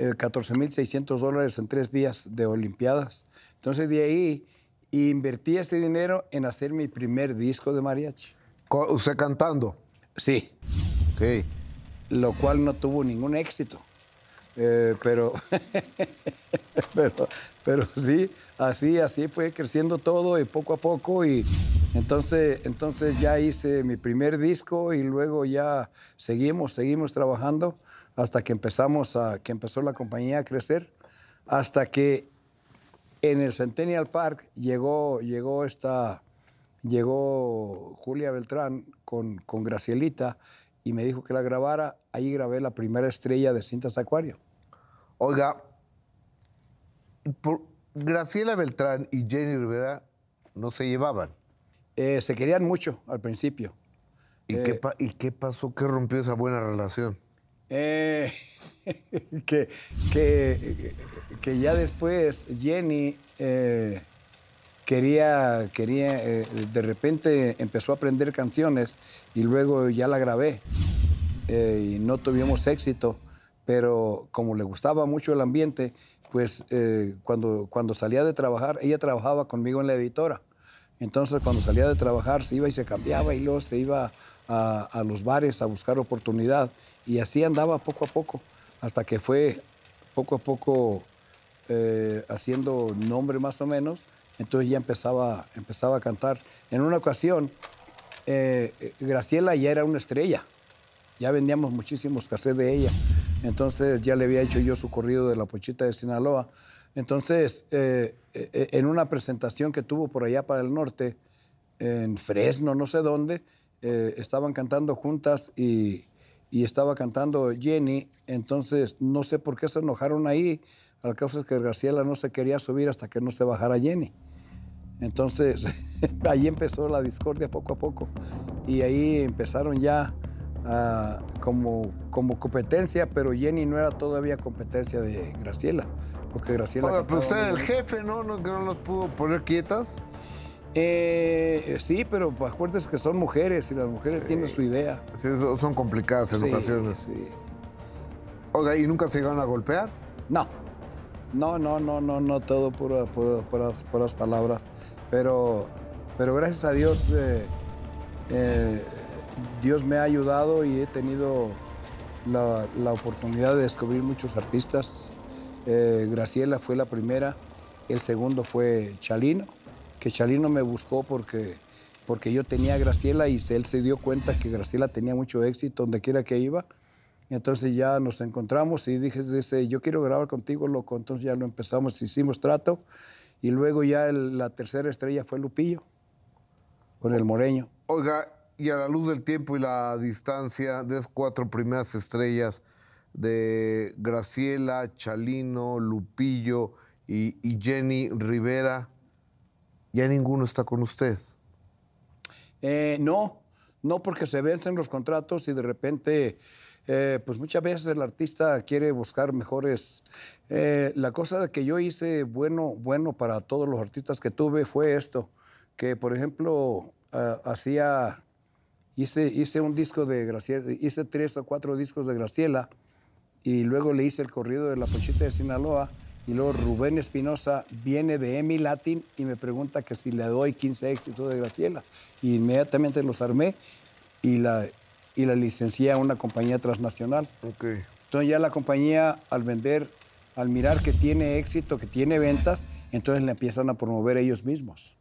eh, 14.600 dólares en tres días de Olimpiadas. Entonces de ahí invertí este dinero en hacer mi primer disco de mariachi. ¿Usted cantando? Sí, Ok. lo cual no tuvo ningún éxito. Eh, pero, pero, pero sí, así, así fue creciendo todo y poco a poco. Y entonces, entonces ya hice mi primer disco y luego ya seguimos, seguimos trabajando hasta que empezamos a, que empezó la compañía a crecer, hasta que en el Centennial Park llegó, llegó esta, llegó Julia Beltrán con, con Gracielita y me dijo que la grabara. Ahí grabé la primera estrella de Cintas Acuario. Oiga, por- Graciela Beltrán y Jenny Rivera no se llevaban. Eh, se querían mucho al principio. ¿Y, qué, pa- ¿Y qué pasó? ¿Qué rompió esa buena relación? Eh, que, que, que ya después Jenny eh, quería, quería eh, de repente empezó a aprender canciones y luego ya la grabé y no tuvimos éxito, pero como le gustaba mucho el ambiente, pues cuando, cuando salía de trabajar, ella trabajaba conmigo en la editora. Entonces cuando salía de trabajar se iba y se cambiaba y luego se iba a, los bares a buscar oportunidad y así andaba poco a poco hasta que fue poco a poco eh, haciendo nombre más o menos. Entonces ya empezaba, empezaba a cantar. En una ocasión, eh, eh, Graciela ya era una estrella. Ya vendíamos muchísimos cassettes de ella. Entonces ya le había hecho yo su corrido de la Pochita de Sinaloa. Entonces, eh, eh, en una presentación que tuvo por allá para el norte, en Fresno, no sé dónde, eh, estaban cantando juntas y, estaba cantando Jenny. Entonces, no sé por qué se enojaron ahí. Al es que Graciela no se quería subir hasta que no se bajara Jenny. Entonces, ahí empezó la discordia poco a poco. Y ahí empezaron ya ah, como, como competencia, pero Jenny no era todavía competencia de Graciela, porque Graciela... Oiga, pero usted era el jefe, ¿no? ¿No? ¿Que no los pudo poner quietas? Eh, sí, pero pues, acuérdese que son mujeres y las mujeres tienen su idea. Sí, son complicadas en Sí, ocasiones. sí. Oiga, ¿y nunca se llegaron a golpear? No, no, no, no, no, no, todo pura, pura- puras, puras palabras. Pero, pero gracias a Dios, eh, eh, Dios me ha ayudado y he tenido la, la oportunidad de descubrir muchos artistas. Eh, Graciela fue la primera, el segundo fue Chalino, que Chalino me buscó porque, porque yo tenía a Graciela y él se dio cuenta que Graciela tenía mucho éxito donde quiera que iba. Entonces ya nos encontramos y dije, dice, yo quiero grabar contigo, loco. Entonces ya lo empezamos, hicimos trato. Y luego ya la tercera estrella fue Lupillo, con el Moreño. Oiga, y a la luz del tiempo y la distancia de esas cuatro primeras estrellas de Graciela, Chalino, Lupillo y, Jenny Rivera, ya ninguno está con ustedes. Eh, no, no porque se vencen los contratos y de repente, eh, pues muchas veces el artista quiere buscar mejores. eh, la cosa que yo hice bueno, bueno para todos los artistas que tuve fue esto, que por ejemplo ah, hacía, hice, hice un disco de Graciela, hice tres o cuatro discos de Graciela y luego le hice el corrido de la Pochita de Sinaloa y luego Rubén Espinosa viene de EMI Latin y me pregunta que si le doy 15 éxitos de Graciela. Y inmediatamente los armé y la, y la licencié a una compañía transnacional. Ok. Entonces ya la compañía al vender, al mirar que tiene éxito, que tiene ventas, entonces le empiezan a promover ellos mismos.